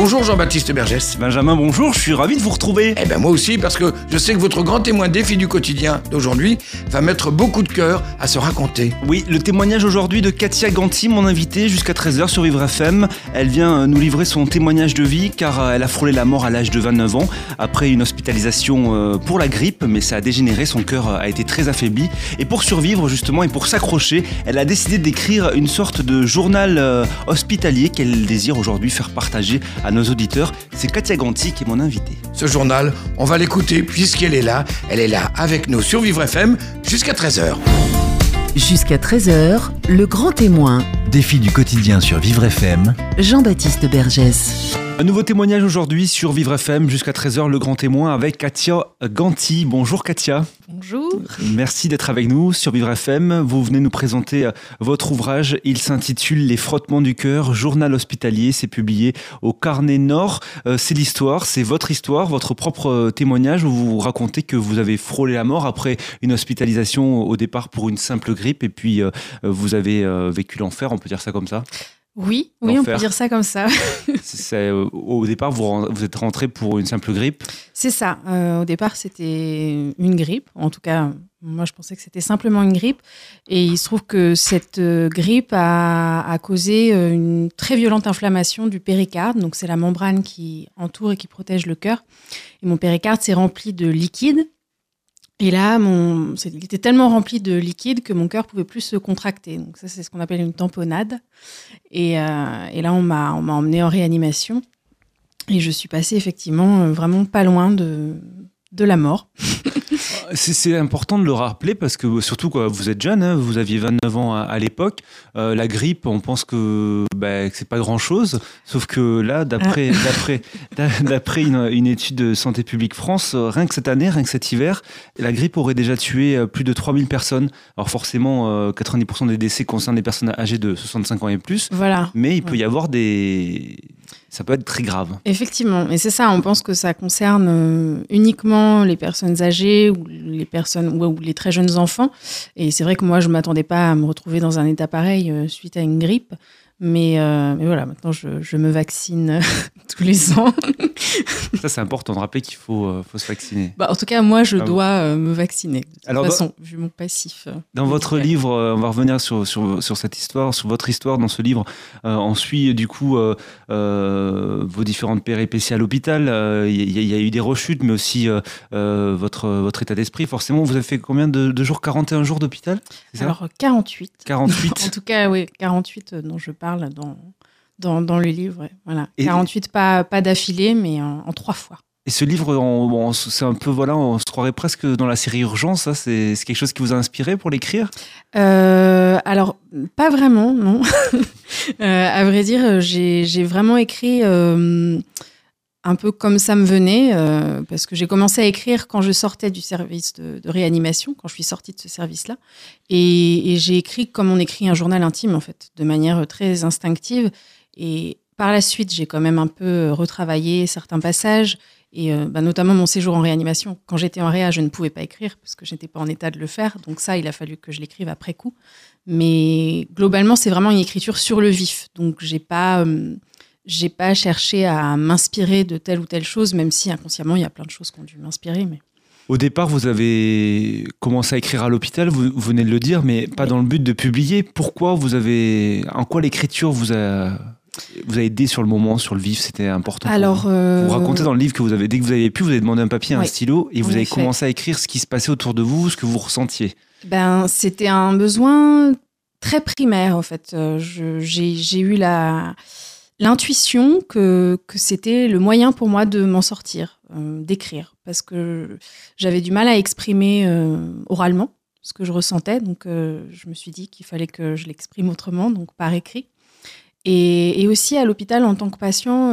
Bonjour Jean-Baptiste Bergès. Benjamin, bonjour, je suis ravi de vous retrouver. Eh ben moi aussi parce que je sais que votre grand témoin défi du quotidien d'aujourd'hui va mettre beaucoup de cœur à se raconter. Oui, le témoignage aujourd'hui de Katia Ganti, mon invitée, jusqu'à 13h sur Vivre FM. Elle vient euh, nous livrer son témoignage de vie car euh, elle a frôlé la mort à l'âge de 29 ans après une hospitalisation euh, pour la grippe, mais ça a dégénéré, son cœur a été très affaibli. Et pour survivre justement et pour s'accrocher, elle a décidé d'écrire une sorte de journal hospitalier qu'elle désire aujourd'hui faire partager à nos auditeurs. C'est Katia Ganti qui est mon invitée. Ce journal, on va l'écouter puisqu'elle est là. Elle est là avec nous sur Vivre FM jusqu'à 13h. Jusqu'à 13h, le grand témoin. Défi du quotidien sur Vivre FM. Jean-Baptiste Bergès. Un nouveau témoignage aujourd'hui sur Vivre FM jusqu'à 13h, le grand témoin avec Katia Ganti. Bonjour Katia. Bonjour. Merci d'être avec nous sur Vivre FM. Vous venez nous présenter euh, votre ouvrage. Il s'intitule Les frottements du cœur, journal hospitalier. C'est publié au Carnet Nord. Euh, c'est l'histoire, c'est votre histoire, votre propre euh, témoignage où vous racontez que vous avez frôlé la mort après une hospitalisation au départ pour une simple grippe et puis vous avez vécu l'enfer, on peut dire ça comme ça. Oui, oui, on peut dire ça comme ça. Euh, au départ, vous, vous êtes rentré pour une simple grippe? C'est ça. Euh, au départ, c'était une grippe. En tout cas, moi, je pensais que c'était simplement une grippe. Et il se trouve que cette euh, grippe a, a causé une très violente inflammation du péricarde. Donc, c'est la membrane qui entoure et qui protège le cœur. Et mon péricarde s'est rempli de liquide. Et là, mon, il était tellement rempli de liquide que mon cœur pouvait plus se contracter. Donc ça, c'est ce qu'on appelle une tamponnade. Et, euh, et là, on m'a, on m'a emmené en réanimation. Et je suis passée effectivement euh, vraiment pas loin de, de la mort. C'est important de le rappeler parce que surtout quoi, vous êtes jeune, hein, vous aviez 29 ans à, à l'époque. Euh, la grippe, on pense que, bah, que c'est pas grand chose. Sauf que là, d'après d'après d'a- d'après une, une étude de Santé publique France, euh, rien que cette année, rien que cet hiver, la grippe aurait déjà tué euh, plus de 3000 personnes. Alors forcément, euh, 90% des décès concernent les personnes âgées de 65 ans et plus. Voilà. Mais il peut y avoir des... Ça peut être très grave. Effectivement, et c'est ça, on pense que ça concerne euh, uniquement les personnes âgées ou les personnes ou, les très jeunes enfants. Et c'est vrai que moi, je m'attendais pas à me retrouver dans un état pareil euh, suite à une grippe. Mais, euh, mais voilà, maintenant, je, je me vaccine euh, tous les ans. Ça, c'est important de rappeler qu'il faut, euh, faut se vacciner. Bah, en tout cas, moi, je Ah dois euh, me vacciner. De toute Alors, dans- façon, vu mon passif. Dans votre livre, on va revenir sur, sur, sur cette histoire, sur votre histoire dans ce livre. On suit du coup vos différentes péripéties à l'hôpital. Il y, a- il y a eu des rechutes, mais aussi votre, votre état d'esprit. Forcément, vous avez fait combien de, de jours 41 jours d'hôpital? Alors, euh, 48. En 48 tout cas, oui, 48 euh, dont je parle dans, dans, dans le livre. ouais, Voilà. Et- 48 pas, pas d'affilée, mais en, en trois fois. Et ce livre, c'est un peu, voilà, on se croirait presque dans la série Urgence. Ça, c'est c'est quelque chose qui vous a inspiré pour l'écrire? Euh, alors, pas vraiment, non. Euh, à vrai dire, j'ai j'ai vraiment écrit euh, un peu comme ça me venait, euh, parce que j'ai commencé à écrire quand je sortais du service de, réanimation, quand je suis sortie de ce service-là. Et, et j'ai écrit comme on écrit un journal intime, en fait, de manière très instinctive. Et par la suite, j'ai quand même un peu retravaillé certains passages. Et euh, bah, notamment mon séjour en réanimation. Quand j'étais en réa, je ne pouvais pas écrire parce que je n'étais pas en état de le faire. Donc ça, il a fallu que je l'écrive après coup. Mais globalement, c'est vraiment une écriture sur le vif. Donc j'ai pas, euh, j'ai pas cherché à m'inspirer de telle ou telle chose, même si inconsciemment, il y a plein de choses qui ont dû m'inspirer. Mais Au départ, vous avez commencé à écrire à l'hôpital, vous, vous venez de le dire, mais pas Oui. dans le but de publier. Pourquoi vous avez, en quoi l'écriture vous a, vous a aidé sur le moment, sur le vif? C'était important. alors, vous. euh, vous racontez dans le livre que vous avez, dès que vous avez pu, vous avez demandé un papier, un stylo, et vous En avez effet. commencé à écrire ce qui se passait autour de vous, ce que vous ressentiez. Ben, c'était un besoin très primaire, en fait. Euh, j'ai eu la l'intuition que, que c'était le moyen pour moi de m'en sortir, euh, d'écrire, parce que j'avais du mal à exprimer euh, oralement ce que je ressentais, donc euh, je me suis dit qu'il fallait que je l'exprime autrement, donc par écrit. Et, et aussi à l'hôpital en tant que patient,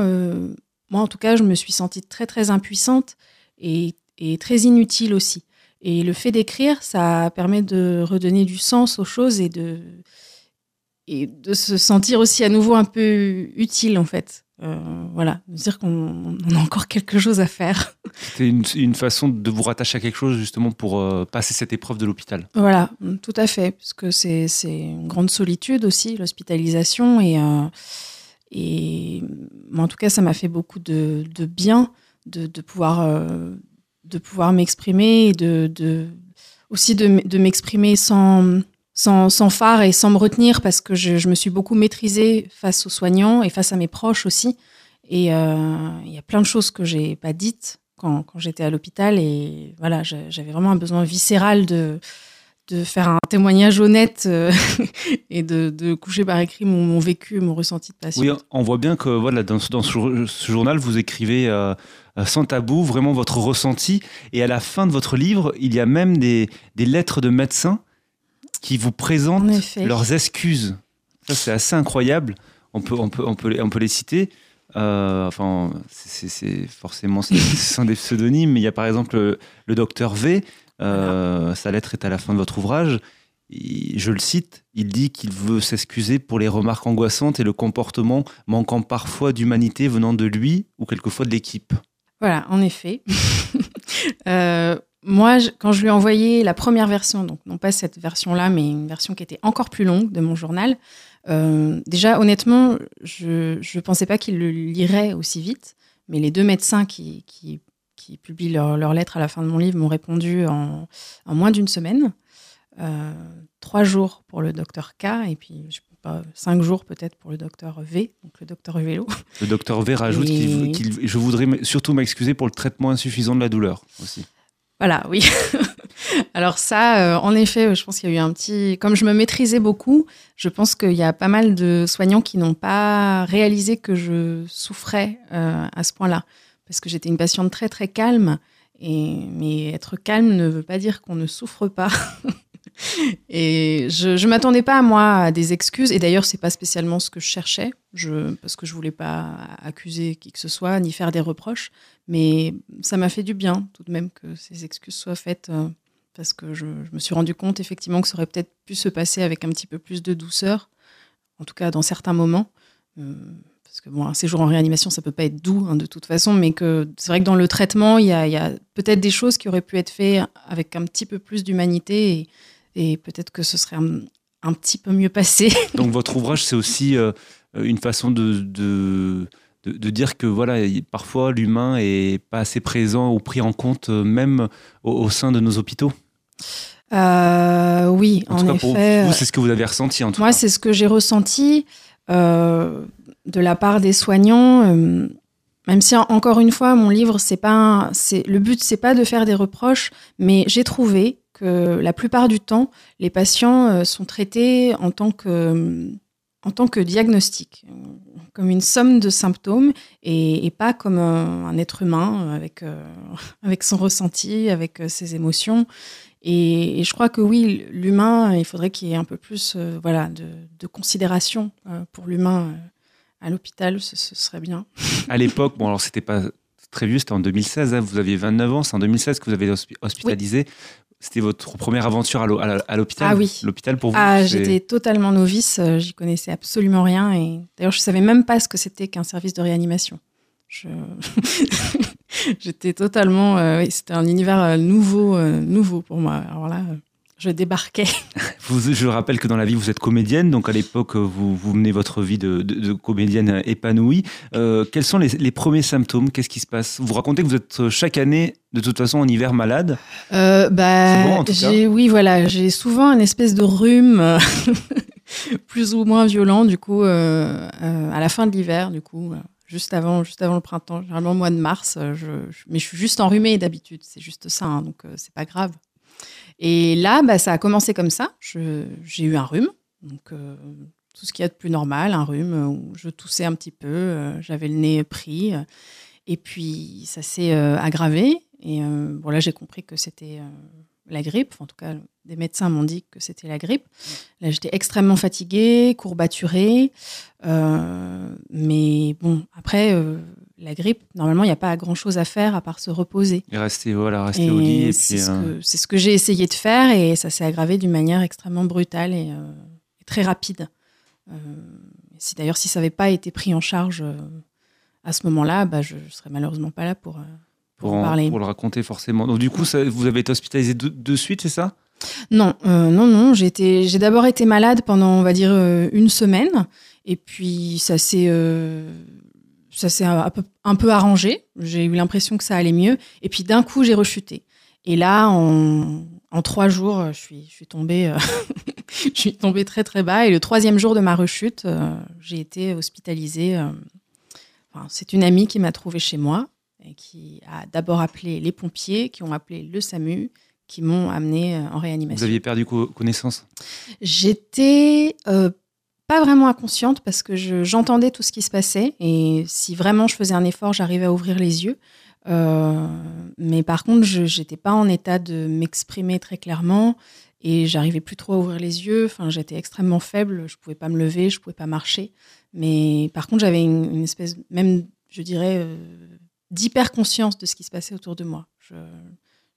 moi en tout cas, je me suis sentie très très impuissante et, et très inutile aussi. Et le fait d'écrire, ça permet de redonner du sens aux choses et de, et de se sentir aussi à nouveau un peu utile en fait. Euh, voilà, de dire qu'on a encore quelque chose à faire. C'était une, une, façon de vous rattacher à quelque chose justement pour euh, passer cette épreuve de l'hôpital. Voilà, tout à fait, parce que c'est une grande solitude aussi, l'hospitalisation, et, euh, et en tout cas, ça m'a fait beaucoup de, de bien de, de pouvoir, de pouvoir m'exprimer et de, de, aussi de, de m'exprimer sans sans, sans, phare et sans me retenir parce que je, me suis beaucoup maîtrisée face aux soignants et face à mes proches aussi. Et euh, il y a plein de choses que j'ai pas dites quand, quand j'étais à l'hôpital et voilà, j'avais vraiment un besoin viscéral de de faire un témoignage honnête euh, et de, de, coucher par écrit mon, vécu, mon ressenti de patient. Oui, on voit bien que voilà, dans, ce journal, vous écrivez euh, sans tabou vraiment votre ressenti. Et à la fin de votre livre, il y a même des, des lettres de médecins qui vous présentent leurs excuses. Ça, c'est assez incroyable. On peut, on peut, on peut, on peut les citer. Euh, enfin, c'est forcément ce sont des pseudonymes, mais il y a par exemple le, le docteur V. Euh. Sa lettre est à la fin de votre ouvrage. Il, je le cite, il dit qu'il veut s'excuser pour les remarques angoissantes et le comportement manquant parfois d'humanité venant de lui ou quelquefois de l'équipe. Voilà, en effet. euh, moi, je, quand je lui ai envoyé la première version, donc non pas cette version-là, mais une version qui était encore plus longue de mon journal, euh, déjà, honnêtement, je ne pensais pas qu'il le lirait aussi vite, mais les deux médecins qui, qui, qui publient leur, leur, lettre à la fin de mon livre m'ont répondu en, en, moins d'une semaine. Euh, trois jours pour le docteur K, et puis je pas, cinq jours peut-être pour le docteur V, donc le docteur Vélo. Le docteur V rajoute et... qu'il qu je voudrais surtout m'excuser pour le traitement insuffisant de la douleur aussi. Voilà, oui. Alors ça, euh, en effet, je pense qu'il y a eu un petit... Comme je me maîtrisais beaucoup, je pense qu'il y a pas mal de soignants qui n'ont pas réalisé que je souffrais euh, à ce point-là. Parce que j'étais une patiente très, très calme. Et... Mais être calme ne veut pas dire qu'on ne souffre pas. et je ne m'attendais pas, moi, à des excuses. Et d'ailleurs, c'est pas spécialement ce que je cherchais, je, parce que je voulais pas accuser qui que ce soit, ni faire des reproches. Mais ça m'a fait du bien, tout de même, que ces excuses soient faites, euh, parce que je, je, me suis rendu compte, effectivement, que ça aurait peut-être pu se passer avec un petit peu plus de douceur, en tout cas dans certains moments. Euh, parce que bon, un séjour en réanimation, ça peut pas être doux hein, de toute façon, mais que c'est vrai que dans le traitement, il y a, peut-être des choses qui auraient pu être faites avec un petit peu plus d'humanité et peut-être que ce serait un, un, petit peu mieux passé. Donc votre ouvrage, c'est aussi euh, une façon de, de, de, de, dire que voilà, parfois l'humain est pas assez présent ou pris en compte même au, au sein de nos hôpitaux. Euh, oui, en, en tout cas. Pour vous, c'est ce que vous avez ressenti en tout Moi, cas. c'est ce que j'ai ressenti euh, de la part des soignants. Euh, même si encore une fois, mon livre, c'est pas, c'est le but, c'est pas de faire des reproches, mais j'ai trouvé que la plupart du temps, les patients euh, sont traités en tant que en tant que diagnostic, comme une somme de symptômes et, et pas comme un, un, être humain avec, euh, avec son ressenti, avec euh, ses émotions. Et, et, je crois que oui, l'humain, il faudrait qu'il y ait un peu plus euh, voilà, de, de considération euh, pour l'humain à l'hôpital, ce, ce, serait bien. À l'époque, bon alors c'était pas très vieux, c'était en 2016, hein, vous aviez 29 ans, c'est en 2016 que vous avez hospitalisé. Oui. C'était votre première aventure à l'hôpital? Ah oui. L'hôpital pour vous Ah, j'étais totalement novice, euh, j'y connaissais absolument rien. Et d'ailleurs, je savais même pas ce que c'était qu'un service de réanimation. Je... j'étais totalement. Euh, oui, c'était un univers euh, nouveau, euh, nouveau pour moi. Alors là, je débarquais. Vous, je rappelle que dans la vie, vous êtes comédienne, donc à l'époque, vous, vous menez votre vie de, de, de comédienne épanouie. Euh, quels sont les, les premiers symptômes? Qu'est-ce qui se passe? Vous racontez que vous êtes chaque année, de toute façon, en hiver malade euh, bah, j'ai, Oui, voilà. J'ai souvent une espèce de rhume, plus ou moins violent, du coup, euh, à la fin de l'hiver, du coup. Juste avant, juste avant le printemps, généralement au mois de mars, je, je, mais je suis juste enrhumée d'habitude, c'est juste ça, hein, donc c'est pas grave. Et là, bah, ça a commencé comme ça. J'ai eu un rhume, donc euh, tout ce qu'il y a de plus normal, un rhume où je toussais un petit peu, euh, j'avais le nez pris, euh, et puis ça s'est aggravé. Et bon, là, j'ai compris que c'était la grippe. En tout cas, des médecins m'ont dit que c'était la grippe. Là, j'étais extrêmement fatiguée, courbaturée. mais bon, après la grippe, normalement, il n'y a pas grand-chose à faire à part se reposer. Et rester, voilà, rester et au lit. C'est ce, euh... que j'ai essayé de faire et ça s'est aggravé d'une manière extrêmement brutale et, euh, et très rapide. si d'ailleurs si ça n'avait pas été pris en charge à ce moment-là, bah, je ne serais malheureusement pas là pour, pour, en, parler. Pour le raconter forcément. Donc du coup, ça, vous avez été hospitalisé de, de suite, c'est ça? Non, non, non. J'ai d'abord été malade pendant, on va dire, une semaine. Et puis ça s'est ça s'est un, un, peu arrangé. J'ai eu l'impression que ça allait mieux. Et puis d'un coup, j'ai rechuté. Et là, en, en, trois jours, je suis, je suis tombée, euh, je suis tombée très très bas. Et le troisième jour de ma rechute, euh, j'ai été hospitalisée. Euh, enfin, c'est une amie qui m'a trouvée chez moi et qui a d'abord appelé les pompiers, qui ont appelé le SAMU, qui m'ont amenée en réanimation. Vous aviez perdu connaissance? J'étais pas vraiment inconsciente parce que j'entendais tout ce qui se passait et si vraiment je faisais un effort, j'arrivais à ouvrir les yeux. Euh, mais par contre, je n'étais pas en état de m'exprimer très clairement et j'arrivais plus trop à ouvrir les yeux. Enfin, j'étais extrêmement faible, je pouvais pas me lever, je pouvais pas marcher. Mais par contre, j'avais une, espèce, même, je dirais, euh, d'hyper conscience de ce qui se passait autour de moi.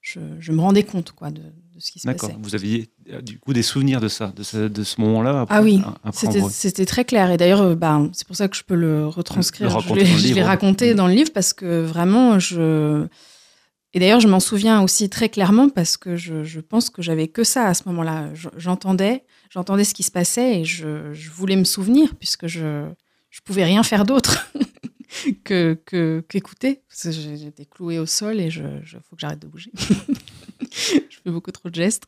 Je, me rendais compte quoi, de, ce qui se passait. D'accord. Vous aviez euh, du coup des souvenirs de ça, de ce, de ce moment-là Ah oui, c'était très clair. Et d'ailleurs, euh, bah, c'est pour ça que je peux le retranscrire. je l'ai raconté dans le livre parce que vraiment, je. Et d'ailleurs, je m'en souviens aussi très clairement parce que je, je pense que j'avais que ça à ce moment-là. J'entendais, j'entendais ce qui se passait et je, je, voulais me souvenir puisque je je pouvais rien faire d'autre. que qu'écouter. J'étais clouée au sol et je, faut que j'arrête de bouger. je fais beaucoup trop de gestes.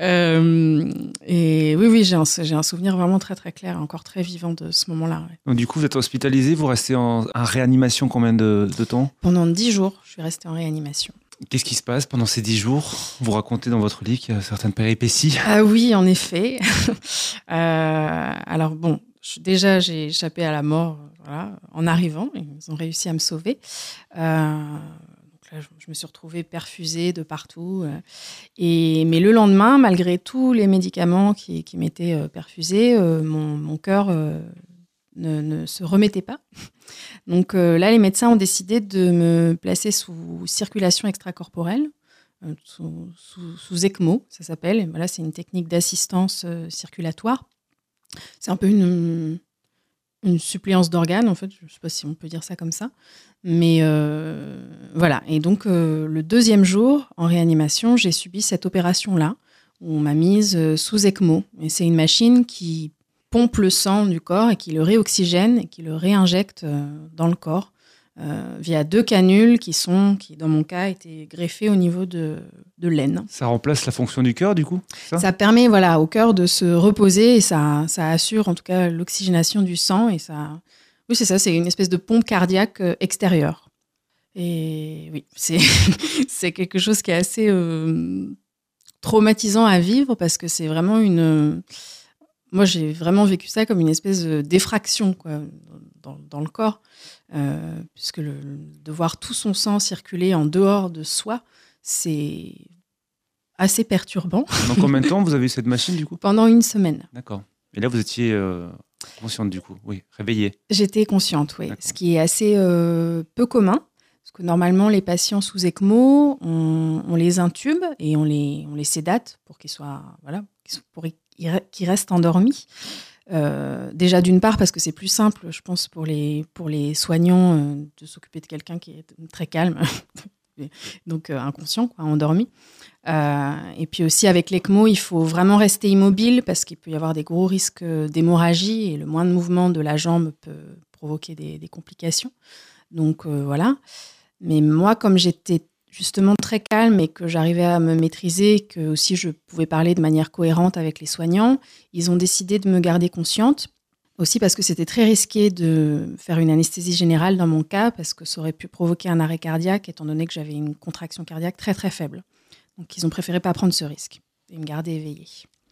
Euh, et oui, oui, j'ai un, un, souvenir vraiment très très clair, encore très vivant de ce moment-là. Donc du coup, vous êtes hospitalisé, vous restez en, réanimation combien de, de temps? Pendant dix jours, je suis restée en réanimation. Qu'est-ce qui se passe pendant ces dix jours? Vous racontez dans votre livre qu'il y a certaines péripéties. Ah oui, en effet. euh, alors bon, déjà j'ai échappé à la mort en arrivant. Ils ont réussi à me sauver. Euh, je, me suis retrouvée perfusée de partout. Euh, et, mais le lendemain, malgré tous les médicaments qui, m'étaient euh, perfusés, mon, cœur ne, se remettait pas. Donc là, les médecins ont décidé de me placer sous circulation extracorporelle. Sous, sous, ECMO, ça s'appelle. Voilà, c'est une technique d'assistance circulatoire. C'est un peu une, suppléance d'organes, en fait, je ne sais pas si on peut dire ça comme ça. Mais euh, voilà, et donc euh, le deuxième jour, en réanimation, j'ai subi cette opération-là, où on m'a mise euh, sous ECMO. Et c'est une machine qui pompe le sang du corps et qui le réoxygène et qui le réinjecte dans le corps euh, via deux canules qui sont, qui dans mon cas, étaient greffées au niveau de, de l'aine. Ça remplace la fonction du cœur, du coup ça, permet voilà, au cœur de se reposer et ça, ça assure en tout cas l'oxygénation du sang. Et ça... Oui, c'est ça, c'est une espèce de pompe cardiaque euh, extérieure. Et oui, c'est quelque chose qui est assez euh, traumatisant à vivre parce que c'est vraiment une. Moi, j'ai vraiment vécu ça comme une espèce d'effraction dans, le corps. Euh, puisque le, de voir tout son sang circuler en dehors de soi, c'est assez perturbant. Pendant combien de temps vous avez eu cette machine du coup? Pendant une semaine. D'accord. Et là, vous étiez euh, consciente du coup, oui, réveillée. J'étais consciente, oui. Ce qui est assez euh, peu commun, parce que normalement, les patients sous ECMO, on, les intube et on les, on les sédate pour qu'ils soient, voilà, pour qu'ils restent endormis. Euh, déjà d'une part parce que c'est plus simple, je pense, pour les, pour les soignants euh, de s'occuper de quelqu'un qui est très calme, donc euh, inconscient, endormi. et puis aussi avec l'ECMO, il faut vraiment rester immobile parce qu'il peut y avoir des gros risques d'hémorragie et le moindre mouvement de la jambe peut provoquer des complications. Donc voilà. Mais moi, comme j'étais justement très calme et que j'arrivais à me maîtriser, que aussi je pouvais parler de manière cohérente avec les soignants, ils ont décidé de me garder consciente. Aussi parce que c'était très risqué de faire une anesthésie générale dans mon cas, parce que ça aurait pu provoquer un arrêt cardiaque, étant donné que j'avais une contraction cardiaque très très faible. Donc ils ont préféré pas prendre ce risque et me garder éveillée.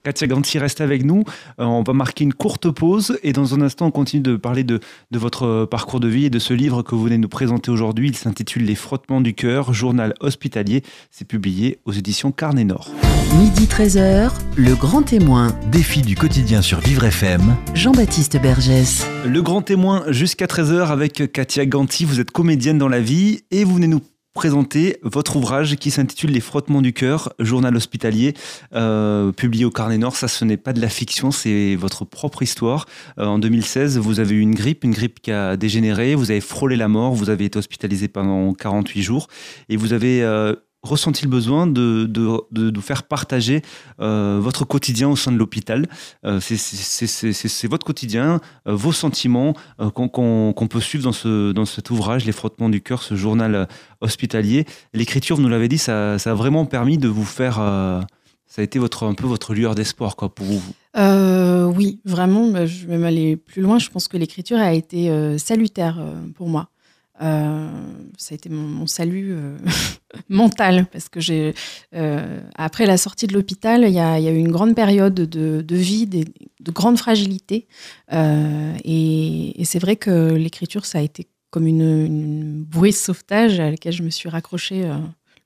Katia Ganti reste avec nous. Euh, on va marquer une courte pause et dans un instant, on continue de parler de, de, votre parcours de vie et de ce livre que vous venez nous présenter aujourd'hui. Il s'intitule Les frottements du cœur, journal hospitalier. C'est publié aux éditions Carnet Nord. Midi 13h, le grand témoin. Défi du quotidien sur Vivre FM. Jean-Baptiste Bergès. Le grand témoin jusqu'à 13h avec Katia Ganti. Vous êtes comédienne dans la vie et vous venez nous présenter votre ouvrage qui s'intitule Les frottements du cœur, journal hospitalier, euh, publié au Carnet Nord. Ça, ce n'est pas de la fiction, c'est votre propre histoire. Euh, en 2016, vous avez eu une grippe, une grippe qui a dégénéré, vous avez frôlé la mort, vous avez été hospitalisé pendant 48 jours et vous avez euh, ressenti le besoin de, de, de, de faire partager euh, votre quotidien au sein de l'hôpital. Euh, c'est votre quotidien, euh, vos sentiments euh, qu'on qu'on peut suivre dans, ce, dans cet ouvrage, Les frottements du cœur, ce journal hospitalier. L'écriture, vous nous l'avez dit, ça, ça, a vraiment permis de vous faire... Ça a été votre, un peu votre lueur d'espoir pour vous. oui, vraiment, je vais même aller plus loin. Je pense que l'écriture a été salutaire pour moi. Euh, ça a été mon, salut euh, mental parce que j'ai euh, après la sortie de l'hôpital, il y, a, eu une grande période de, de vide et de grande fragilité. et, et c'est vrai que l'écriture, ça a été comme une, une, bouée de sauvetage à laquelle je me suis raccrochée le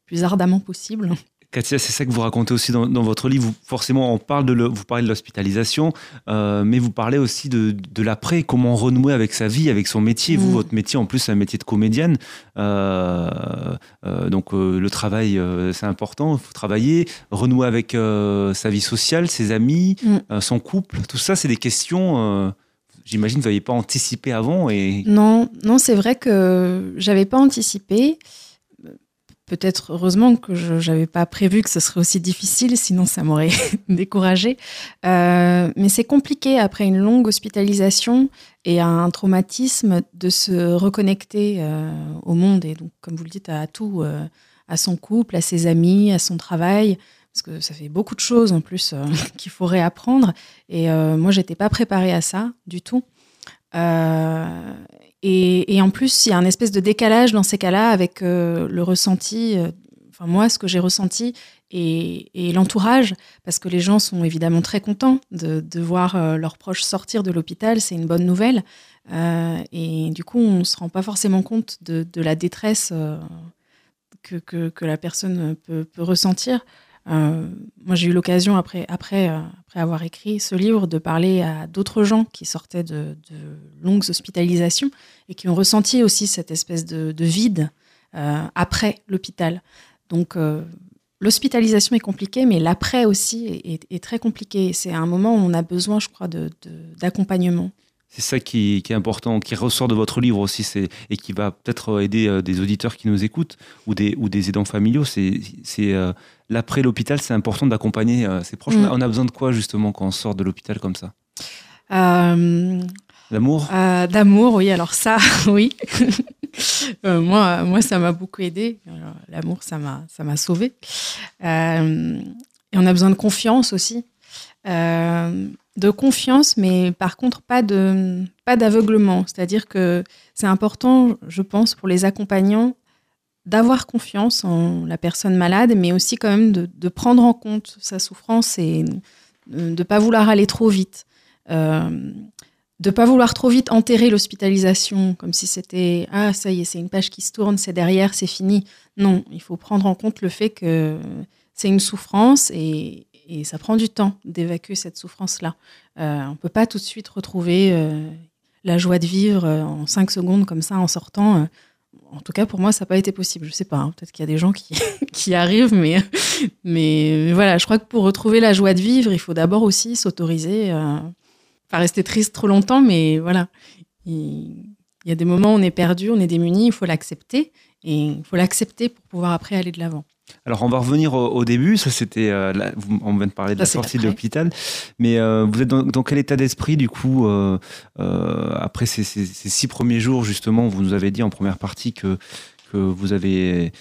plus ardemment possible. Katia, c'est ça que vous racontez aussi dans, dans, votre livre. Vous, forcément, on parle de le, vous parlez de l'hospitalisation, euh, mais vous parlez aussi de, de l'après, comment renouer avec sa vie, avec son métier. Mmh. Vous, votre métier, en plus, c'est un métier de comédienne. Euh, euh, donc, le travail, c'est important. Il faut travailler, renouer avec sa vie sociale, ses amis, mmh. son couple. Tout ça, c'est des questions. J'imagine que vous n'aviez pas anticipé avant. Et... Non, non, c'est vrai que j'avais pas anticipé peut-être heureusement que je n'avais pas prévu que ce serait aussi difficile, sinon ça m'aurait découragé. Euh, mais c'est compliqué après une longue hospitalisation et un traumatisme de se reconnecter euh, au monde et donc, comme vous le dites, à tout, euh, à son couple, à ses amis, à son travail. Parce que ça fait beaucoup de choses en plus qu'il faut réapprendre. Et moi, j'étais pas préparée à ça du tout. Et, en plus, il y a un espèce de décalage dans ces cas-là avec euh, le ressenti, euh, enfin moi, ce que j'ai ressenti et, l'entourage, parce que les gens sont évidemment très contents de, voir euh, leurs proches sortir de l'hôpital, c'est une bonne nouvelle. Et du coup, on ne se rend pas forcément compte de, la détresse que, la personne peut ressentir. Euh, moi, j'ai eu l'occasion, après, après, euh, après avoir écrit ce livre, de parler à d'autres gens qui sortaient de, longues hospitalisations et qui ont ressenti aussi cette espèce de, de vide euh, après l'hôpital. Donc, l'hospitalisation est compliquée, mais l'après aussi est, est, est, très compliqué. C'est un moment où on a besoin, je crois, d'accompagnement. C'est ça qui, qui, est important, qui ressort de votre livre aussi, et qui va peut-être aider euh, des auditeurs qui nous écoutent ou des, ou des aidants familiaux. C'est euh, l'après l'hôpital, c'est important d'accompagner euh, ses proches. Mmh. On a besoin de quoi justement quand on sort de l'hôpital comme ça? Euh, L'amour? euh, D'amour, oui. Alors ça, oui. moi, moi, ça m'a beaucoup aidé. L'amour, ça m'a, ça m'a sauvé. et on a besoin de confiance aussi. Euh, de confiance, mais par contre pas de pas d'aveuglement. C'est-à-dire que c'est important, je pense, pour les accompagnants d'avoir confiance en la personne malade, mais aussi quand même de, prendre en compte sa souffrance et de ne pas vouloir aller trop vite. Euh, de pas vouloir trop vite enterrer l'hospitalisation comme si c'était ah ça y est c'est une page qui se tourne c'est derrière c'est fini non il faut prendre en compte le fait que c'est une souffrance et, et ça prend du temps d'évacuer cette souffrance-là. Euh, on ne peut pas tout de suite retrouver euh, la joie de vivre euh, en cinq secondes comme ça en sortant. En tout cas, pour moi, ça n'a pas été possible. Je ne sais pas, hein, peut-être qu'il y a des gens qui, qui arrivent, mais, mais voilà, je crois que pour retrouver la joie de vivre, il faut d'abord aussi s'autoriser, pas rester triste trop longtemps, mais voilà. Il, il y a des moments où on est perdu, on est démuni, il faut l'accepter, et il faut l'accepter pour pouvoir après aller de l'avant. Alors on va revenir au, au début, ça c'était, euh, on vient de parler de ça, la sortie de l'hôpital, mais euh, vous êtes dans, dans quel état d'esprit du coup euh, après ces, ces, ces, six premiers jours justement, vous nous avez dit en première partie que, que vous avez,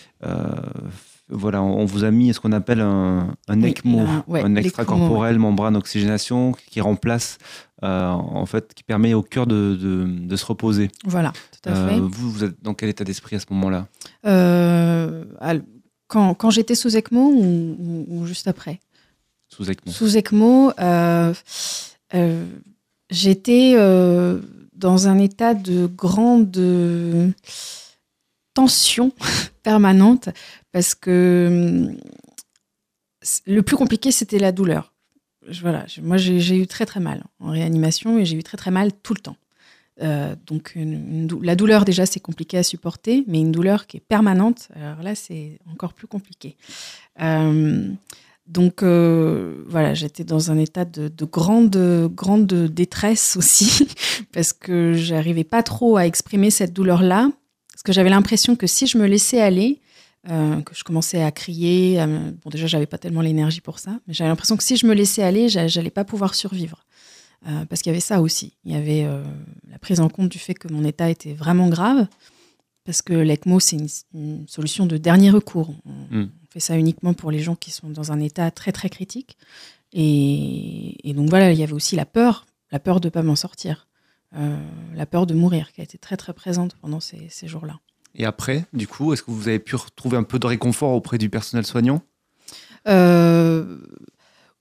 voilà, on vous a mis ce qu'on appelle un, un oui, ECMO, un, ouais, un extracorporel ouais. membrane oxygénation qui remplace en fait, qui permet au cœur de, de, de se reposer. Voilà, tout à fait. vous, vous êtes dans quel état d'esprit à ce moment-là? Quand, quand j'étais sous ECMO ou, ou, ou, juste après Sous ECMO. Sous ECMO, euh, euh, j'étais euh, dans un état de grande tension permanente parce que le plus compliqué, c'était la douleur. Voilà, moi, j'ai eu très très mal en réanimation et j'ai eu très très mal tout le temps. Euh, donc la douleur déjà c'est compliqué à supporter, mais une douleur qui est permanente, alors là c'est encore plus compliqué. Euh, donc euh, voilà, j'étais dans un état de, de grande, grande détresse aussi, parce que j'arrivais pas trop à exprimer cette douleur-là, parce que j'avais l'impression que si je me laissais aller, que je commençais à crier, bon déjà j'avais pas tellement l'énergie pour ça, mais j'avais l'impression que si je me laissais aller, j'a- j'allais pas pouvoir survivre. Euh, parce qu'il y avait ça aussi. Il y avait euh, la prise en compte du fait que mon état était vraiment grave, parce que l'ECMO, c'est une, une solution de dernier recours. On, Mm. on fait ça uniquement pour les gens qui sont dans un état très très critique. Et, et donc voilà, il y avait aussi la peur, la peur de ne pas m'en sortir, euh, la peur de mourir, qui a été très très présente pendant ces, ces jours-là. Et après, du coup, est-ce que vous avez pu retrouver un peu de réconfort auprès du personnel soignant?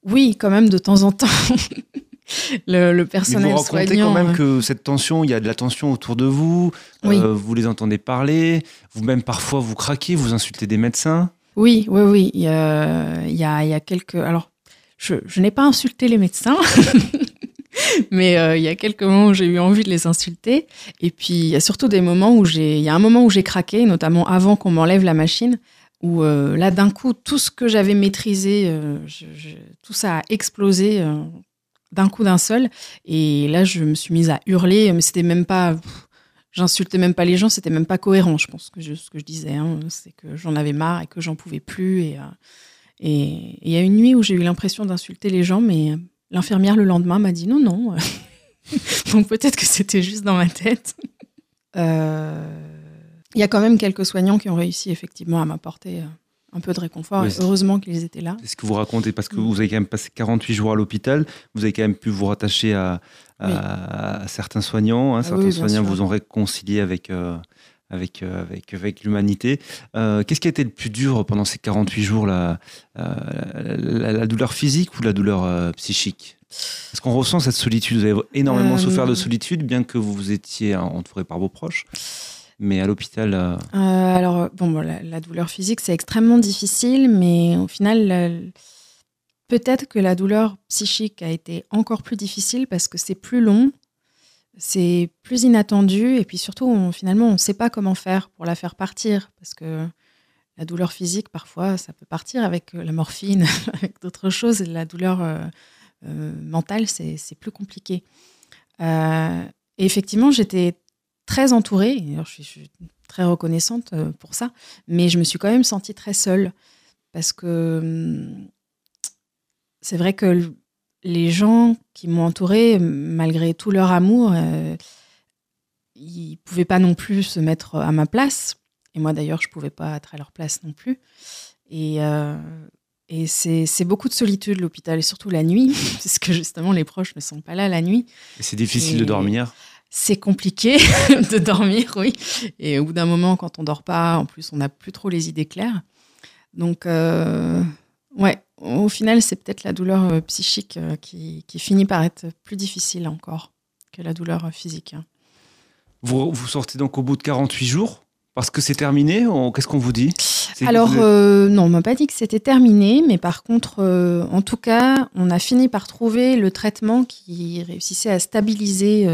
Oui, quand même, de temps en temps. le, le Mais personnel vous racontez soignant. quand même euh, que cette tension, il y a de la tension autour de vous, Oui. euh, vous les entendez parler, vous-même parfois vous craquez, vous insultez des médecins. Oui, oui, oui. Il y a, il y a, il y a quelques. Alors, je, je n'ai pas insulté les médecins, mais euh, il y a quelques moments où j'ai eu envie de les insulter. Et puis, il y a surtout des moments où j'ai. Il y a un moment où j'ai craqué, notamment avant qu'on m'enlève la machine, où euh, là, d'un coup, tout ce que j'avais maîtrisé, euh, je- je- tout ça a explosé. D'un coup d'un seul. Et là je me suis mise à hurler mais c'était même pas j'insultais même pas les gens c'était même pas cohérent je pense que ce que je disais hein. c'est que j'en avais marre et que j'en pouvais plus. Et euh, et il y a une nuit où j'ai eu l'impression d'insulter les gens mais l'infirmière le lendemain m'a dit non non. Donc peut-être que c'était juste dans ma tête. Euh, il y a quand même quelques soignants qui ont réussi effectivement à m'apporter euh, un peu de réconfort Oui, et c'est- heureusement qu'ils étaient là C'est ce que vous racontez parce que Mm. vous avez quand même passé 48 jours à l'hôpital, vous avez quand même pu vous rattacher à, à- à certains soignants, hein, Ah certains oui, soignants sûr. vous ont réconcilié avec, euh, avec, euh, avec, avec l'humanité. Euh, Qu'est-ce qui a été le plus dur pendant ces 48 jours, la, la, la- douleur physique ou la douleur psychique? Est-ce qu'on ressent cette solitude Vous avez énormément souffert de solitude, bien que vous étiez entouré par vos proches. Mais à l'hôpital, euh, Euh, alors, bon, la, douleur physique, c'est extrêmement difficile, mais au final, peut-être que la douleur psychique a été encore plus difficile parce que c'est plus long, c'est plus inattendu, et puis surtout, finalement, on ne sait pas comment faire pour la faire partir, parce que la douleur physique, parfois, ça peut partir avec euh, la morphine, avec d'autres choses. La douleur mentale, c'est plus compliqué. Et effectivement, j'étais très entourée, alors je suis, je suis très reconnaissante euh, pour ça, mais je me suis quand même sentie très seule, parce que hum, c'est vrai que les gens qui m'ont entourée, malgré tout leur amour, euh, ils pouvaient pas non plus se mettre à ma place. Et moi, d'ailleurs, je pouvais pas être à leur place non plus. Et, euh, et c'est c'est beaucoup de solitude, l'hôpital, et surtout la nuit, parce que justement, les proches ne sont pas là la nuit. c'est difficile Et- de dormir? C'est compliqué de dormir, oui. Et au bout d'un moment, quand on dort pas, en plus, on n'a plus trop les idées claires. Donc, euh, ouais, au final, c'est peut-être la douleur euh, psychique euh, qui, qui finit par être plus difficile encore que la douleur euh, physique. hein. Vous, vous sortez donc au bout de 48 jours? Parce que c'est terminé Qu'est-ce qu'on vous dit? Alors, euh, non, on m'a pas dit que c'était terminé, mais par contre, euh, en tout cas, on a fini par trouver le traitement qui réussissait à stabiliser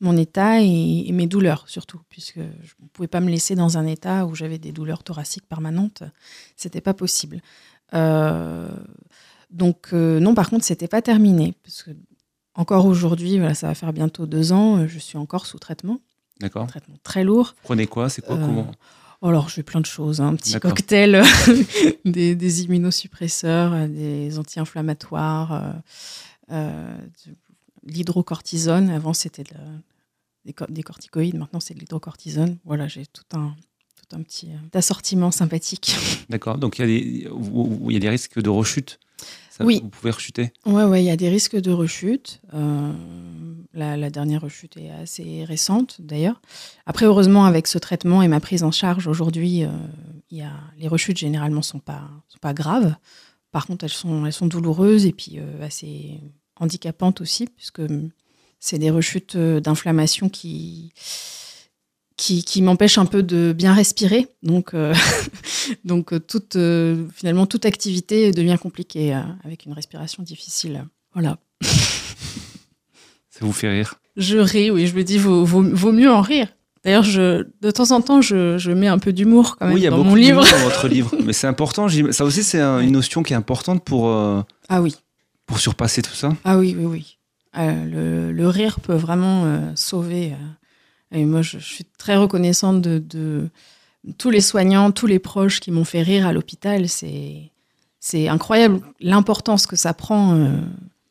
mon état et, et mes douleurs, surtout, puisque je ne pouvais pas me laisser dans un état où j'avais des douleurs thoraciques permanentes. C'était pas possible. Euh, donc, euh, non, par contre, c'était pas terminé, parce que encore aujourd'hui, voilà, ça va faire bientôt deux ans, euh, je suis encore sous traitement, D'accord. traitement très lourd. Vous prenez quoi? C'est quoi? Comment? Alors, je fais plein de choses. hein. Un petit cocktail, des, des immunosuppresseurs, des anti-inflammatoires, euh, l'hydrocortisone. Avant, c'était de des, co- des corticoïdes. Maintenant, c'est de l'hydrocortisone. Voilà, j'ai tout un, tout un petit euh, assortiment sympathique. D'accord. Donc il y, y a des risques de rechute. Ça, Oui. Vous pouvez rechuter. Ouais, ouais, il y a des risques de rechute. Euh, la, la dernière rechute est assez récente, d'ailleurs. Après, heureusement, avec ce traitement et ma prise en charge aujourd'hui, euh, il y a, les rechutes généralement sont pas sont pas graves. Par contre, elles sont elles sont douloureuses et puis euh, assez handicapantes aussi, puisque hum, c'est des rechutes euh, d'inflammation qui qui, qui m'empêchent un peu de bien respirer. Donc, euh, donc euh, toute, euh, finalement, toute activité devient compliquée euh, avec une respiration difficile. Voilà. Ça vous fait rire? je ris, oui, je me dis, vaut, vaut, vaut mieux en rire. D'ailleurs, je, de temps en temps, je, je mets un peu d'humour quand même Oui, il y a dans beaucoup mon livre. d'humour dans votre livre. Mais c'est important. Ça aussi, c'est un- une notion qui est importante pour, euh, Ah oui, pour surpasser tout ça. ah oui, oui, oui. Euh, le, rire peut vraiment euh, sauver. euh. et moi, je, suis très reconnaissante de, tous les soignants, tous les proches qui m'ont fait rire à l'hôpital. C'est, incroyable l'importance que ça prend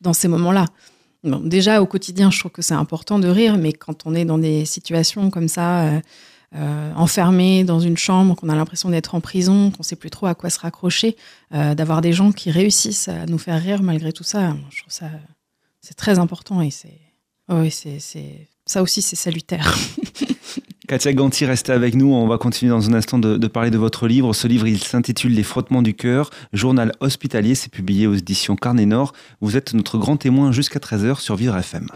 dans ces moments-là. Déjà, au quotidien, je trouve que c'est important de rire, mais quand on est dans des situations comme ça, euh, enfermé dans une chambre, qu'on a l'impression d'être en prison, qu'on sait plus trop à quoi se raccrocher, euh, d'avoir des gens qui réussissent à nous faire rire malgré tout ça, je trouve ça c'est très important et c'est oh oui c'est ça aussi c'est salutaire. Katia Ganti, restez avec nous. On va continuer dans un instant de, de parler de votre livre. Ce livre, il s'intitule Les frottements du cœur, journal hospitalier. C'est publié aux éditions Carnet Nord. Vous êtes notre grand témoin jusqu'à 13h sur Vivre FM.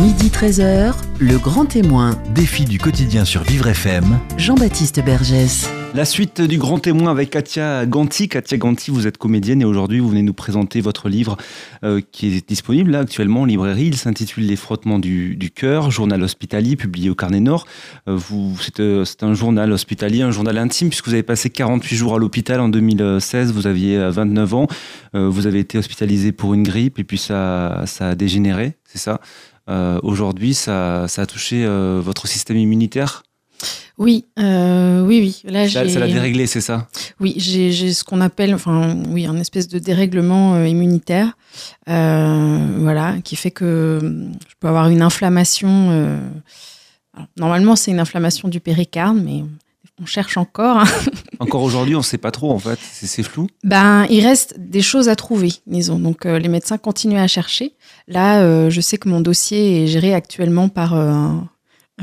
Midi 13h, le grand témoin, Défi du quotidien sur Vivre FM. Jean-Baptiste Bergès. La suite du grand témoin avec Katia Ganti. Katia Ganti, vous êtes comédienne et aujourd'hui vous venez nous présenter votre livre euh, qui est disponible là actuellement en librairie. Il s'intitule Les frottements du, du cœur, journal hospitalier publié au Carnet Nord. Euh, vous, c'est, euh, c'est un journal hospitalier, un journal intime puisque vous avez passé 48 jours à l'hôpital en 2016. Vous aviez euh, 29 ans. Euh, vous avez été hospitalisé pour une grippe et puis ça, ça a dégénéré, c'est ça. Euh, aujourd'hui, ça, ça a touché euh, votre système immunitaire? Oui euh, oui oui là Ça, ça l'a déréglé, c'est ça? oui j'ai j'ai ce qu'on appelle enfin oui un espèce de dérèglement euh, immunitaire euh, voilà qui fait que hum, je peux avoir une inflammation euh, alors, normalement c'est une inflammation du péricarde mais on cherche encore hein. Encore aujourd'hui, on ne sait pas trop en fait, c'est c'est flou. Ben, il reste des choses à trouver, disons. Donc, euh, les médecins continuent à chercher. Là, euh, je sais que mon dossier est géré actuellement par. euh, un-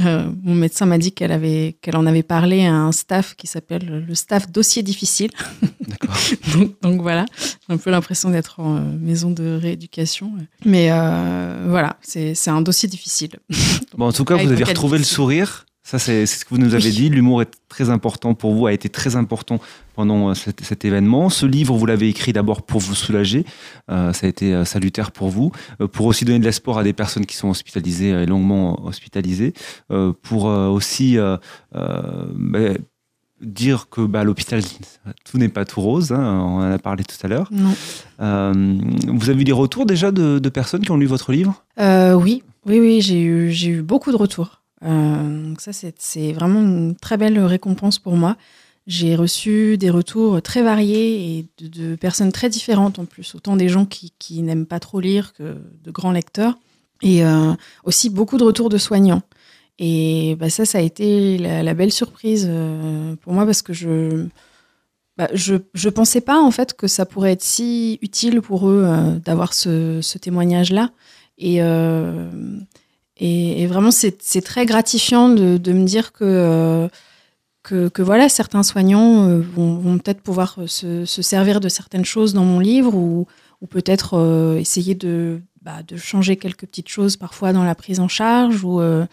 euh, mon médecin m'a dit qu'elle avait, qu'elle en avait parlé à un staff qui s'appelle le staff dossier difficile. D'accord. donc, donc voilà, j'ai un peu l'impression d'être en euh, maison de rééducation. Mais euh, voilà, c'est c'est un dossier difficile. Bon, en tout cas, vous avez retrouvé le sourire. Ça, c'est c'est ce que vous nous avez Oui. dit. L'humour est très important pour vous, a été très important pendant euh, cet, cet événement. Ce livre, vous l'avez écrit d'abord pour vous soulager. Euh, ça a été euh, salutaire pour vous, euh, pour aussi donner de l'espoir à des personnes qui sont hospitalisées et longuement hospitalisées, euh, pour aussi ben, dire que bah, à l'hôpital, tout n'est pas tout rose. hein, on en a parlé tout à l'heure. Vous avez eu des retours déjà de, de personnes qui ont lu votre livre? Oui, oui, oui, j'ai eu, j'ai eu beaucoup de retours. Donc ça, c'est, c'est vraiment une très belle récompense pour moi. J'ai reçu des retours très variés et de, personnes très différentes en plus, autant des gens qui, n'aiment pas trop lire que de grands lecteurs, et euh, aussi beaucoup de retours de soignants. Et bah, ça, ça a été la, belle surprise euh, pour moi parce que je bah, je je pensais pas en fait que ça pourrait être si utile pour eux euh, d'avoir ce, témoignage-là. Et, vraiment, c'est très gratifiant de, me dire que, que, que voilà, certains soignants euh, vont, vont peut-être pouvoir se, se servir de certaines choses dans mon livre ou, ou peut-être euh, essayer de, bah, de changer quelques petites choses parfois dans la prise en charge. Ou, euh,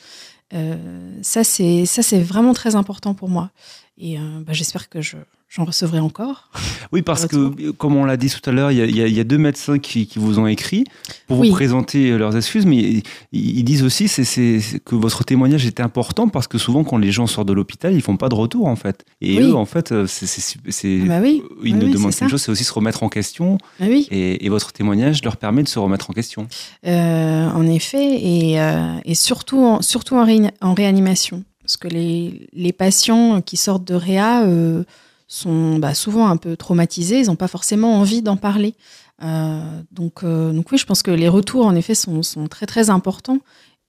euh, ça, c'est vraiment très important pour moi. Et euh, bah, j'espère que je, j'en recevrai encore. Oui, parce que, comme on l'a dit tout à l'heure, il y a- y, y deux médecins qui, qui vous ont écrit pour Oui. vous présenter leurs excuses, mais ils, disent aussi que votre témoignage était important parce que souvent, quand les gens sortent de l'hôpital, ils font pas de retour, en fait. Et Oui. eux, en fait, euh, c'est, c'est- Bah oui, ils oui, ne demandent qu'une chose, c'est aussi se remettre en question. Ah. Et, et votre témoignage leur permet de se remettre en question. Euh, en effet, et, euh, et surtout, en, surtout en, réani- en réanimation. Parce que les, les patients qui sortent de réa euh, sont bah, souvent un peu traumatisés, ils n'ont pas forcément envie d'en parler. Euh, donc, euh, donc oui, je pense que les retours, en effet, sont, très très importants.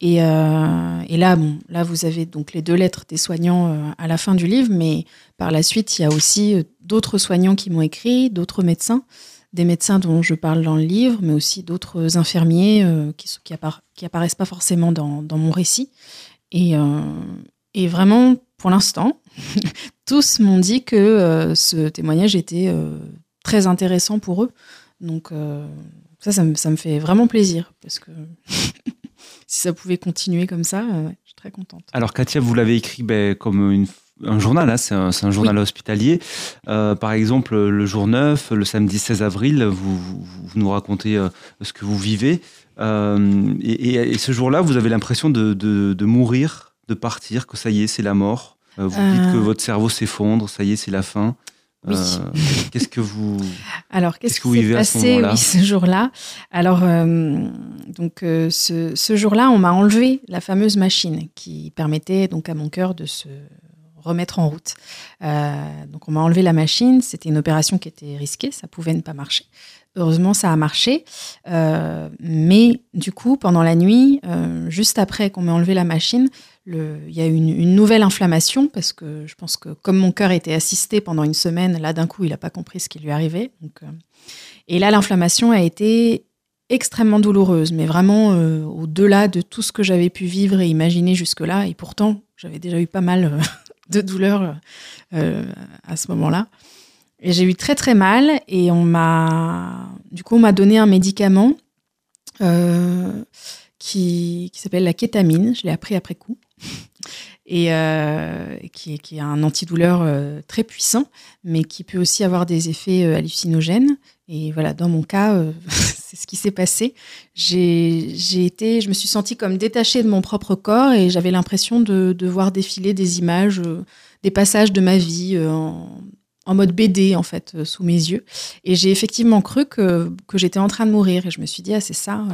Et, euh, et là, bon, là, vous avez donc les deux lettres des soignants à la fin du livre, mais par la suite, il y a aussi d'autres soignants qui m'ont écrit, d'autres médecins des médecins dont je parle dans le livre, mais aussi d'autres infirmiers qui, qui, appara- qui apparaissent pas forcément dans, mon récit. Et vraiment, pour l'instant, tous m'ont dit que euh, ce témoignage était euh, très intéressant pour eux. Donc euh, ça, ça me, ça me fait vraiment plaisir, parce que si ça pouvait continuer comme ça, ouais, je suis très contente. Alors, Katia, vous l'avez écrit ben, comme une, un journal, hein, c'est un, un, journal hospitalier. Euh, par exemple, le jour 9, le samedi 16 avril, vous, vous, nous racontez euh, ce que vous vivez. Euh, et, et, ce jour-là, vous avez l'impression de, de, de, mourir, de partir, que ça y est, c'est la mort. vous dites que votre cerveau s'effondre, ça y est, c'est la fin. Oui. qu'est-ce que vous alors qu'est-ce qu qui s'est passé ce, oui, ce jour-là? Alors euh, donc ce, ce jour-là, on m'a enlevé la fameuse machine qui permettait donc à mon cœur de se remettre en route. Euh, donc on m'a enlevé la machine, c'était une opération qui était risquée, ça pouvait ne pas marcher. Heureusement, ça a marché. Euh, mais du coup, pendant la nuit, euh, juste après qu'on m'ait enlevé la machine, il y a eu une, nouvelle inflammation parce que je pense que comme mon cœur était assisté pendant une semaine, là d'un coup, il n'a pas compris ce qui lui arrivait. Et là, l'inflammation a été extrêmement douloureuse, mais vraiment au-delà de tout ce que j'avais pu vivre et imaginer jusque-là. Et pourtant, j'avais déjà eu pas mal de douleurs euh, à ce moment-là. Et j'ai eu très très mal et on m'a, du coup, on m'a donné un médicament euh, qui, s'appelle la kétamine. Je l'ai appris après coup. Et euh, qui, est, qui, est, un antidouleur très puissant, mais qui peut aussi avoir des effets hallucinogènes. Et voilà, dans mon cas, euh, c'est ce qui s'est passé. J'ai été, je me suis sentie comme détachée de mon propre corps et j'avais l'impression de, voir défiler des images, euh, des passages de ma vie en, en, mode BD en fait euh, sous mes yeux. Et j'ai effectivement cru que, que j'étais en train de mourir et je me suis dit ah c'est ça,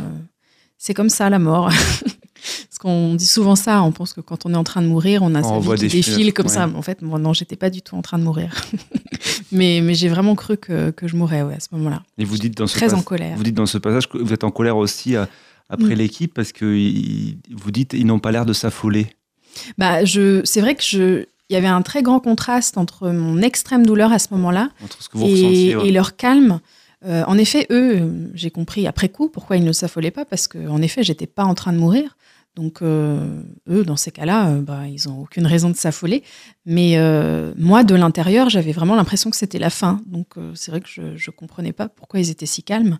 c'est comme ça la mort. Parce qu'on dit souvent ça, on pense que quand on est en train de mourir, on a on sa vie qui défile films, comme ouais. ça. Mais en fait, moi, non, j'étais pas du tout en train de mourir. mais mais j'ai vraiment cru que, que je mourrais ouais, à ce moment-là. Et vous dites dans ce très en colère. Vous dites dans ce passage que vous êtes en colère aussi euh, après mm. l'équipe parce que vous dites ils n'ont pas l'air de s'affoler. Bah, je, c'est vrai que je, il y avait un très grand contraste entre mon extrême douleur à ce moment-là et, ouais. et, leur calme. Euh, en effet, eux, j'ai compris après coup pourquoi ils ne s'affolaient pas parce que en effet, j'étais pas en train de mourir. Donc, euh, eux, dans ces cas-là, euh, bah, ils n'ont aucune raison de s'affoler. Mais euh, moi, de l'intérieur, j'avais vraiment l'impression que c'était la fin. Donc, c'est vrai que je ne comprenais pas pourquoi ils étaient si calmes.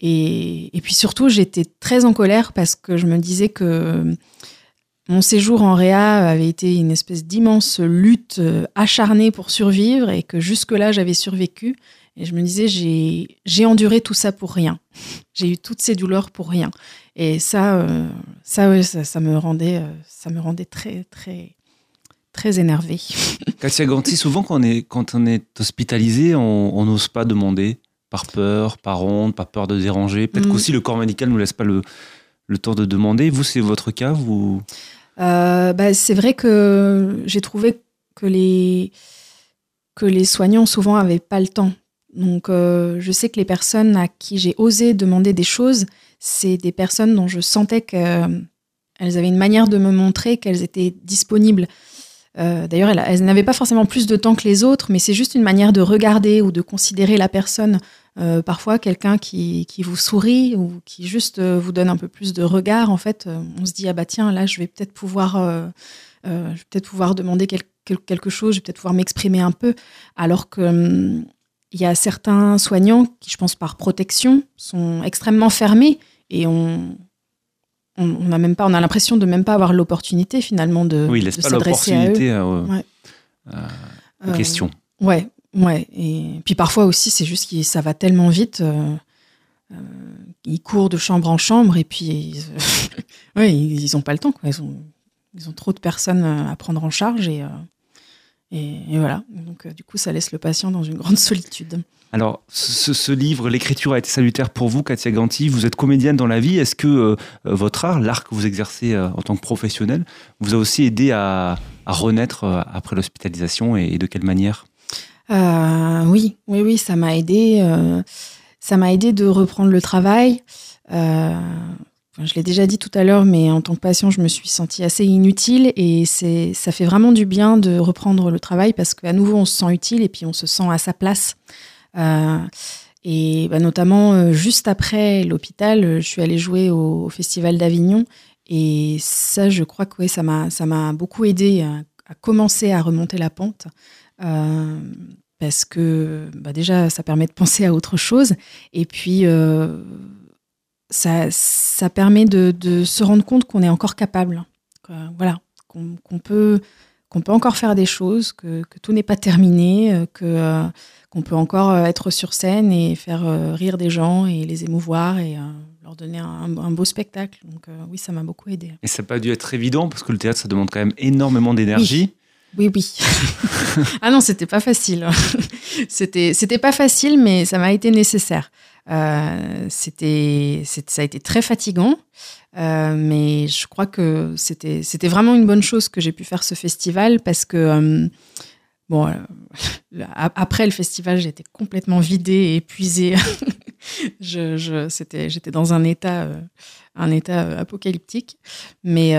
Et, puis surtout, j'étais très en colère parce que je me disais que mon séjour en Réa avait été une espèce d'immense lutte acharnée pour survivre et que jusque-là, j'avais survécu. Et je me disais, j'ai enduré tout ça pour rien. J'ai eu toutes ces douleurs pour rien. Et ça, euh, ça, ouais, ça, ça, me rendait, euh, ça me rendait très, très, très énervée. Katia Ganti, souvent quand on est, quand on est hospitalisé, on n'ose pas demander par peur, par honte, par peur de déranger. Peut-être mm. qu'aussi le corps médical ne nous laisse pas le, le temps de demander. Vous, c'est votre cas vous... Euh, bah, C'est vrai que j'ai trouvé que les, que les soignants souvent n'avaient pas le temps donc, euh, je sais que les personnes à qui j'ai osé demander des choses, c'est des personnes dont je sentais qu'elles avaient une manière de me montrer qu'elles étaient disponibles. Euh, D'ailleurs, elles, n'avaient pas forcément plus de temps que les autres, mais c'est juste une manière de regarder ou de considérer la personne. Euh, parfois, quelqu'un qui, qui, vous sourit ou qui juste euh, vous donne un peu plus de regard, en fait, euh, on se dit ah bah tiens, là, je vais peut-être pouvoir, euh, peut-être pouvoir demander quel, quelque chose, je vais peut-être pouvoir m'exprimer un peu, alors que hum, il y a certains soignants qui, je pense par protection, sont extrêmement fermés et on on a même pas, on a l'impression de même pas avoir l'opportunité finalement de, oui, de s'adresser à eux. À, euh, ouais. aux euh, questions. Ouais, ouais. Et puis parfois aussi, c'est juste que ça va tellement vite. Euh, euh, ils courent de chambre en chambre et puis ils, ouais, ils, ils ont pas le temps. Quoi. Ils ont, ils ont trop de personnes à prendre en charge et et, et, voilà, donc euh, du coup, ça laisse le patient dans une grande solitude. Alors, ce, ce livre, l'écriture a été salutaire pour vous, Katia Ganti. Vous êtes comédienne dans la vie. Est-ce que euh, votre art, l'art que vous exercez euh, en tant que professionnel, vous a aussi aidé à, à renaître euh, après l'hospitalisation et, et, de quelle manière? Euh, Oui, oui, oui, ça m'a aidé. ça m'a aidé de reprendre le travail je l'ai déjà dit tout à l'heure, mais en tant que patient, je me suis sentie assez inutile et c'est, ça fait vraiment du bien de reprendre le travail parce qu'à nouveau, on se sent utile et puis on se sent à sa place. Euh, et bah, notamment, euh, juste après l'hôpital, je suis allée jouer au, Festival d'Avignon et ça, je crois que ouais, ça, m'a, ça m'a beaucoup aidé à, commencer à remonter la pente. Euh, parce que bah, déjà, ça permet de penser à autre chose. Et puis, euh, ça, ça permet de, de, se rendre compte qu'on est encore capable. voilà, qu'on qu peut, qu'on peut encore faire des choses, que, que tout n'est pas terminé, euh, que euh, qu'on peut encore euh, être sur scène et faire euh, rire des gens et les émouvoir et leur donner un, un beau spectacle. Donc oui, ça m'a beaucoup aidé. Et ça n'a pas dû être évident parce que le théâtre, ça demande quand même énormément d'énergie. Oui, oui. ah non, c'était pas facile. c'était, c'était pas facile, mais ça m'a été nécessaire. Euh, c'était, ça a été très fatigant, euh, mais je crois que c'était, c'était vraiment une bonne chose que j'ai pu faire ce festival parce que, euh, bon, après le festival, j'étais complètement vidée et épuisée. je, j'étais dans un état, un état apocalyptique, mais,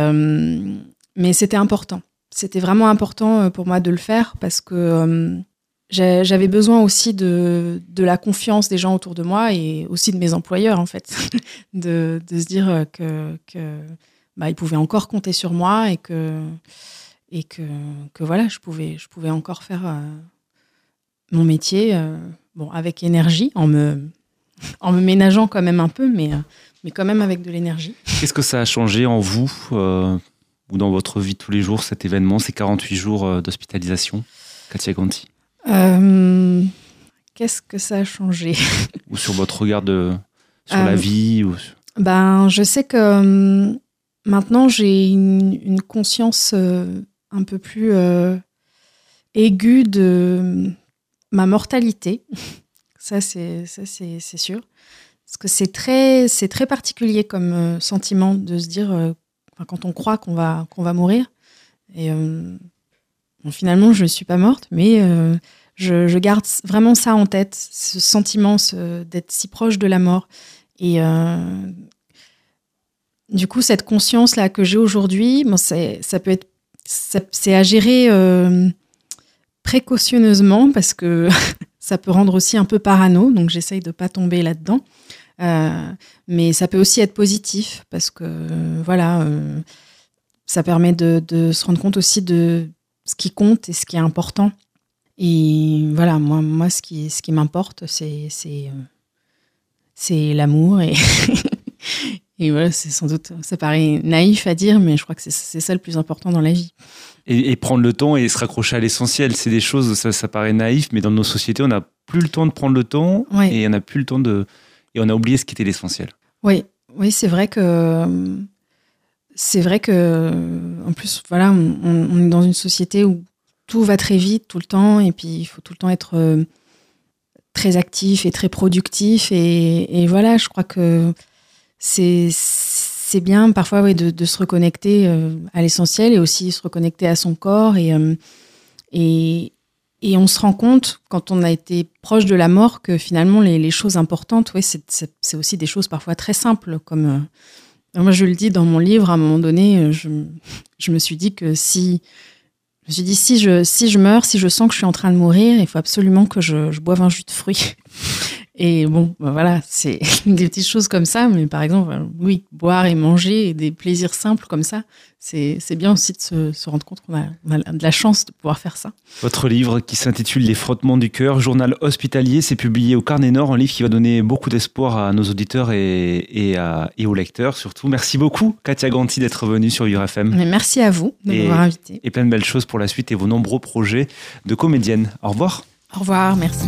mais c'était important. C'était vraiment important pour moi de le faire parce que j'avais besoin aussi de, de la confiance des gens autour de moi et aussi de mes employeurs en fait. De, de se dire que, que bah, ils pouvaient encore compter sur moi et que et que, que voilà je pouvais je pouvais encore faire euh, mon métier euh, bon avec énergie en me en me ménageant quand même un peu mais euh, mais quand même avec de l'énergie. Qu'est-ce que ça a changé en vous ou dans votre vie tous les jours, cet événement, ces 48 jours d'hospitalisation, Katia Ganti? Euh, qu'est-ce que ça a changé Ou sur votre regard de, sur Euh, la vie ou... Ben, je sais que hum, maintenant j'ai une, une conscience euh, un peu plus euh, aiguë de hum, ma mortalité. Ça, c'est ça, c'est c'est sûr. Parce que c'est très, c'est très particulier comme euh, sentiment de se dire, euh, quand on croit qu'on va, qu'on va mourir. Et euh, bon, finalement, je ne suis pas morte, mais euh, je, garde vraiment ça en tête, ce sentiment d'être si proche de la mort. Et euh, du coup, cette conscience-là que j'ai aujourd'hui, bon, ça peut être, c'est à gérer euh, précautionneusement parce que ça peut rendre aussi un peu parano, donc j'essaye de pas tomber là-dedans. Euh, mais ça peut aussi être positif parce que voilà, ça permet de se rendre compte aussi de ce qui compte et ce qui est important. Et voilà, moi, moi ce qui, ce qui m'importe, c'est, c'est, euh, c'est l'amour et, et voilà, c'est sans doute, ça paraît naïf à dire, mais je crois que c'est, c'est ça le plus important dans la vie. Et, et prendre le temps et se raccrocher à l'essentiel, c'est des choses, ça, ça paraît naïf, mais dans nos sociétés, on n'a plus le temps de prendre le temps Ouais. et on n'a plus le temps de... Et on a oublié ce qui était l'essentiel. Oui, oui, c'est vrai que c'est vrai que en plus, voilà, on, est dans une société où tout va très vite tout le temps, et puis il faut tout le temps être euh, très actif et très productif, et, voilà, je crois que c'est c'est bien parfois de, de se reconnecter euh, à l'essentiel et aussi se reconnecter à son corps et euh, et et on se rend compte, quand on a été proche de la mort, que finalement, les, choses importantes, ouais, c'est- aussi des choses parfois très simples. Comme euh, moi, je le dis dans mon livre, à un moment donné, euh, je, me suis dit que si. Je me suis dit, si je, si je meurs, si je sens que je suis en train de mourir, il faut absolument que je, je boive un jus de fruits. Et bon, ben voilà, c'est des petites choses comme ça, mais par exemple, euh, oui, boire et manger et des plaisirs simples comme ça, c'est bien aussi de se, se rendre compte qu'on a, de la chance de pouvoir faire ça. Votre livre qui s'intitule Les frottements du cœur, journal hospitalier, c'est publié au Carnet Nord, un livre qui va donner beaucoup d'espoir à nos auditeurs et, et, à- et aux lecteurs surtout. Merci beaucoup, Katia Ganti, d'être venue sur URFM. Mais merci à vous de m'avoir invité. Et plein de belles choses pour la suite et vos nombreux projets de comédienne. Au revoir. Au revoir, merci.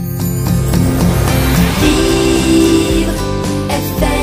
Vivre FM.